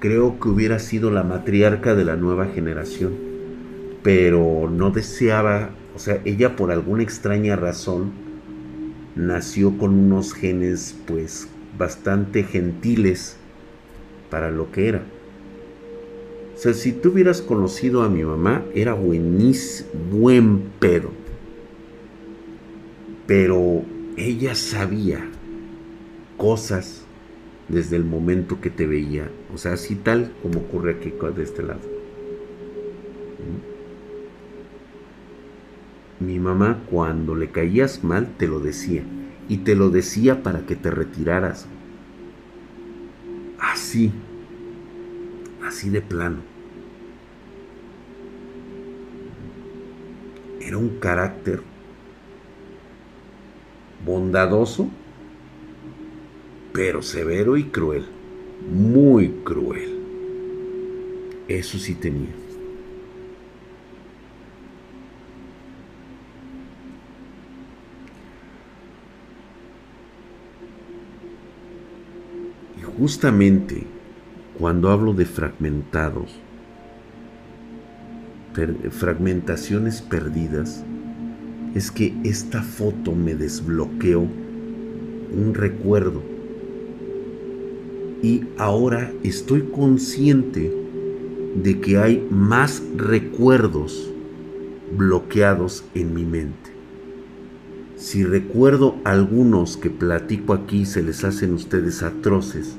creo que hubiera sido la matriarca de la nueva generación. Pero no deseaba, o sea, ella por alguna extraña razón nació con unos genes pues bastante gentiles para lo que era. O sea, si tú hubieras conocido a mi mamá, era buenísimo, buen pedo. Pero ella sabía cosas desde el momento que te veía, o sea, así tal como ocurre aquí de este lado. ¿Mm? Mi mamá cuando le caías mal te lo decía y te lo decía para que te retiraras. Así, así de plano. Era un carácter bondadoso, pero severo y cruel, muy cruel. Eso sí tenía. Y justamente cuando hablo de fragmentados, fragmentaciones perdidas, es que esta foto me desbloqueó un recuerdo. Y ahora estoy consciente de que hay más recuerdos bloqueados en mi mente. Si recuerdo algunos que platico aquí se les hacen ustedes atroces,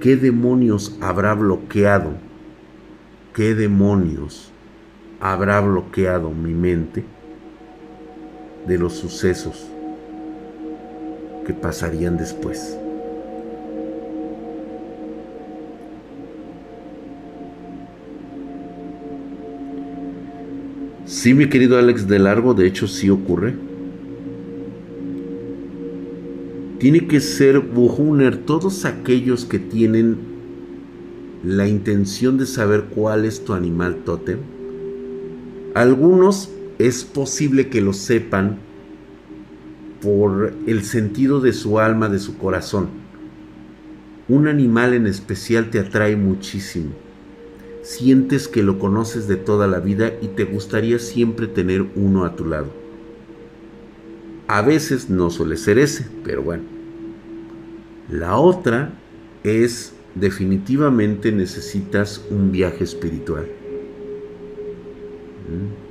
¿qué demonios habrá bloqueado? ¿Qué demonios habrá bloqueado mi mente? De los sucesos que pasarían después. Sí, mi querido Alex de Largo, de hecho sí ocurre. Tiene que ser Buhuner todos aquellos que tienen la intención de saber cuál es tu animal tótem. Algunos es posible que lo sepan por el sentido de su alma, de su corazón. Un animal en especial te atrae muchísimo. Sientes que lo conoces de toda la vida y te gustaría siempre tener uno a tu lado. A veces no suele ser ese, pero bueno. La otra es definitivamente necesitas un viaje espiritual. ¿Mm?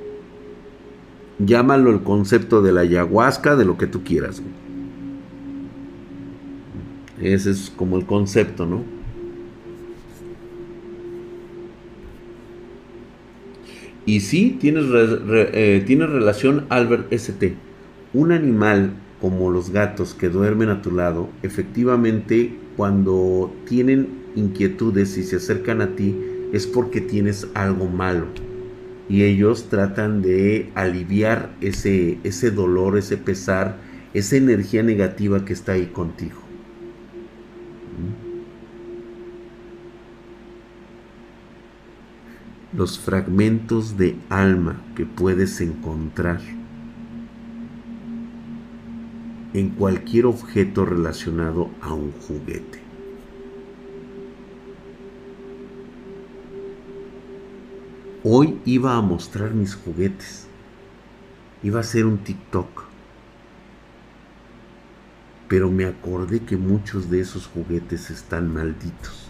Llámalo el concepto de la ayahuasca, de lo que tú quieras. Ese es como el concepto, ¿no? Y sí, tienes, eh, relación Albert ST. Un animal como los gatos que duermen a tu lado, efectivamente cuando tienen inquietudes y se acercan a ti es porque tienes algo malo y ellos tratan de aliviar ese, ese dolor, ese pesar, esa energía negativa que está ahí contigo. ¿Mm? Los fragmentos de alma que puedes encontrar en cualquier objeto relacionado a un juguete. Hoy iba a mostrar mis juguetes. Iba a hacer un TikTok. Pero me acordé que muchos de esos juguetes están malditos.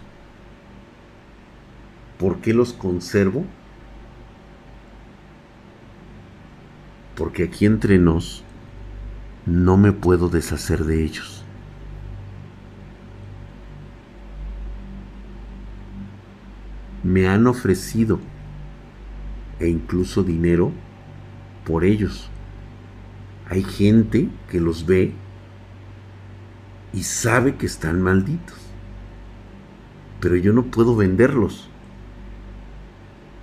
¿Por qué los conservo? Porque aquí entre nos no me puedo deshacer de ellos. Me han ofrecido e incluso dinero por ellos. Hay gente que los ve y sabe que están malditos. Pero yo no puedo venderlos.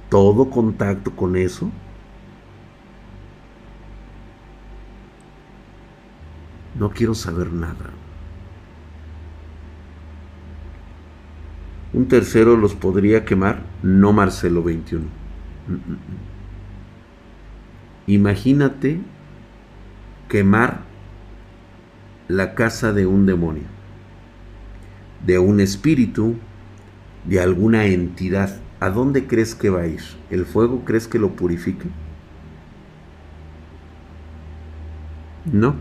Todo contacto con eso No quiero saber nada. Un tercero los podría quemar, no Marcelo 21. Imagínate quemar la casa de un demonio, de un espíritu, de alguna entidad. ¿A dónde crees que va a ir? ¿El fuego crees que lo purifique? No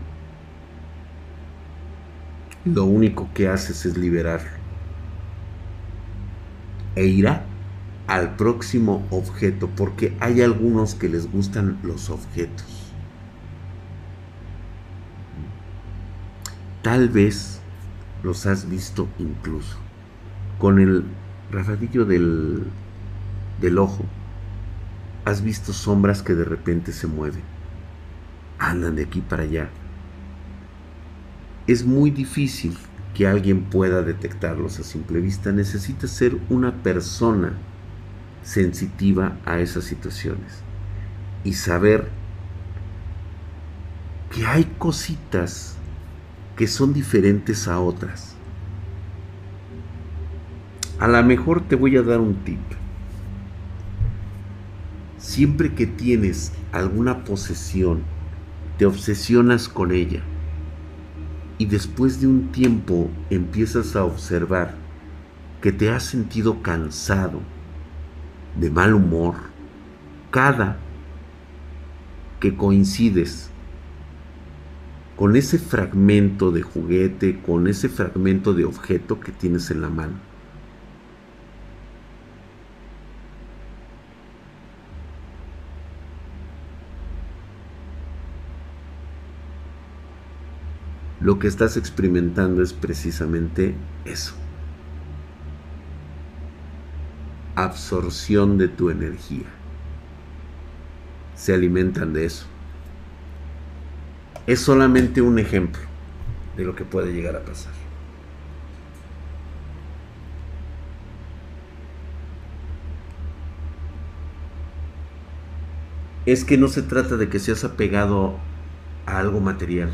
lo único que haces es liberarlo. E irá al próximo objeto, porque hay algunos que les gustan los objetos. Tal vez los has visto incluso con el rafadillo del, del ojo. Has visto sombras que de repente se mueven, andan de aquí para allá es muy difícil que alguien pueda detectarlos a simple vista. Necesita ser una persona sensitiva a esas situaciones y saber que hay cositas que son diferentes a otras. A lo mejor te voy a dar un tip. Siempre que tienes alguna posesión, te obsesionas con ella y después de un tiempo empiezas a observar que te has sentido cansado, de mal humor, cada que coincides con ese fragmento de juguete, con ese fragmento de objeto que tienes en la mano. lo que estás experimentando es precisamente eso. Absorción de tu energía. Se alimentan de eso. Es solamente un ejemplo de lo que puede llegar a pasar. Es que no se trata de que seas apegado a algo material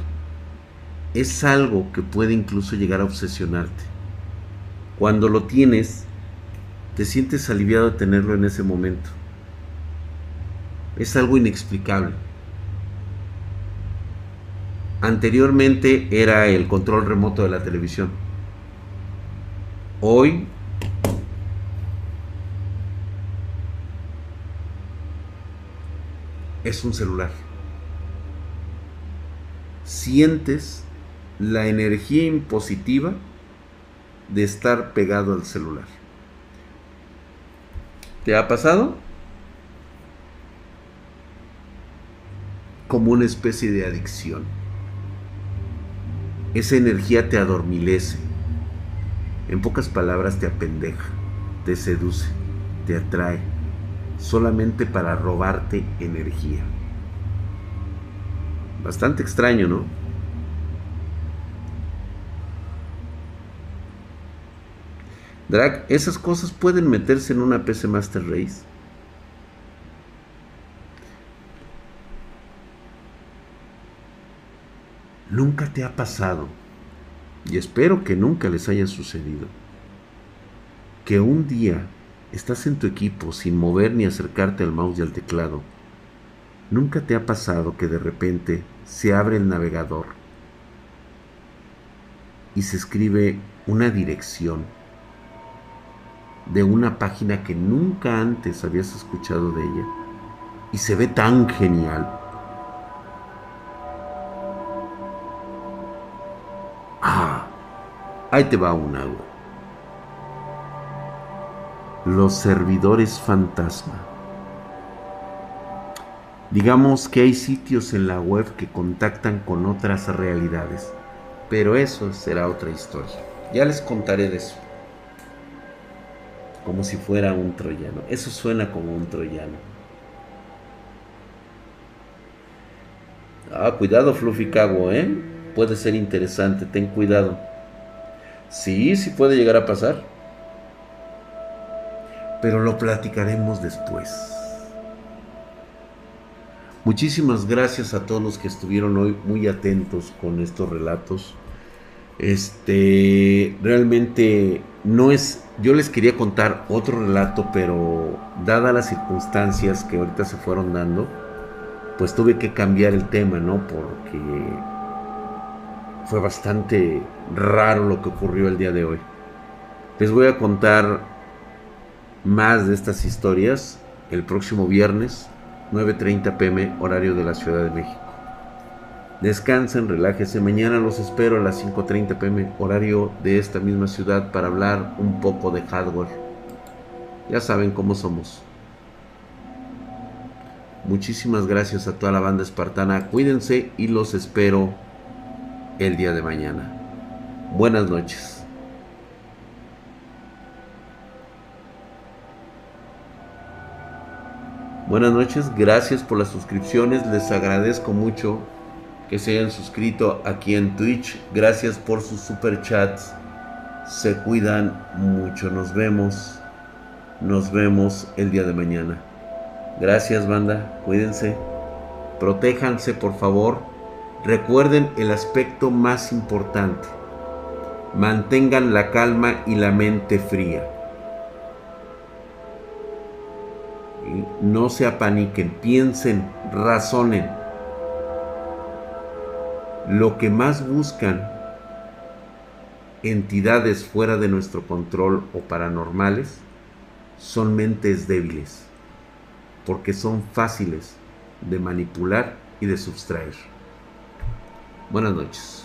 es algo que puede incluso llegar a obsesionarte. Cuando lo tienes, te sientes aliviado de tenerlo en ese momento. Es algo inexplicable. Anteriormente era el control remoto de la televisión. Hoy es un celular. Sientes la energía impositiva de estar pegado al celular. ¿Te ha pasado? Como una especie de adicción. Esa energía te adormilece. En pocas palabras te apendeja, te seduce, te atrae, solamente para robarte energía. Bastante extraño, ¿no? Drag, esas cosas pueden meterse en una PC Master Race. Nunca te ha pasado, y espero que nunca les haya sucedido, que un día estás en tu equipo sin mover ni acercarte al mouse y al teclado. ¿Nunca te ha pasado que de repente se abre el navegador y se escribe una dirección de una página que nunca antes habías escuchado de ella y se ve tan genial? Ah, ahí te va un agua los servidores fantasma. Digamos que hay sitios en la web que contactan con otras realidades, pero eso será otra historia. Ya les contaré de eso. Como si fuera un troyano. Eso suena como un troyano. Ah, cuidado, Fluffy Cago, ¿eh? Puede ser interesante, ten cuidado. Sí, sí puede llegar a pasar pero lo platicaremos después. Muchísimas gracias a todos los que estuvieron hoy muy atentos con estos relatos. Este, realmente no es, yo les quería contar otro relato, pero dadas las circunstancias que ahorita se fueron dando, pues tuve que cambiar el tema, ¿no? Porque fue bastante raro lo que ocurrió el día de hoy. Les voy a contar más de estas historias el próximo viernes, 9.30 pm, horario de la Ciudad de México. Descansen, relájense. Mañana los espero a las 5.30 pm, horario de esta misma ciudad, para hablar un poco de hardware. Ya saben cómo somos. Muchísimas gracias a toda la banda espartana. Cuídense y los espero el día de mañana. Buenas noches. Buenas noches, gracias por las suscripciones, les agradezco mucho que se hayan suscrito aquí en Twitch, gracias por sus super chats, se cuidan mucho, nos vemos, nos vemos el día de mañana. Gracias banda, cuídense, protéjanse por favor, recuerden el aspecto más importante, mantengan la calma y la mente fría. no se apaniquen, piensen, razonen. Lo que más buscan entidades fuera de nuestro control o paranormales son mentes débiles, porque son fáciles de manipular y de sustraer. Buenas noches.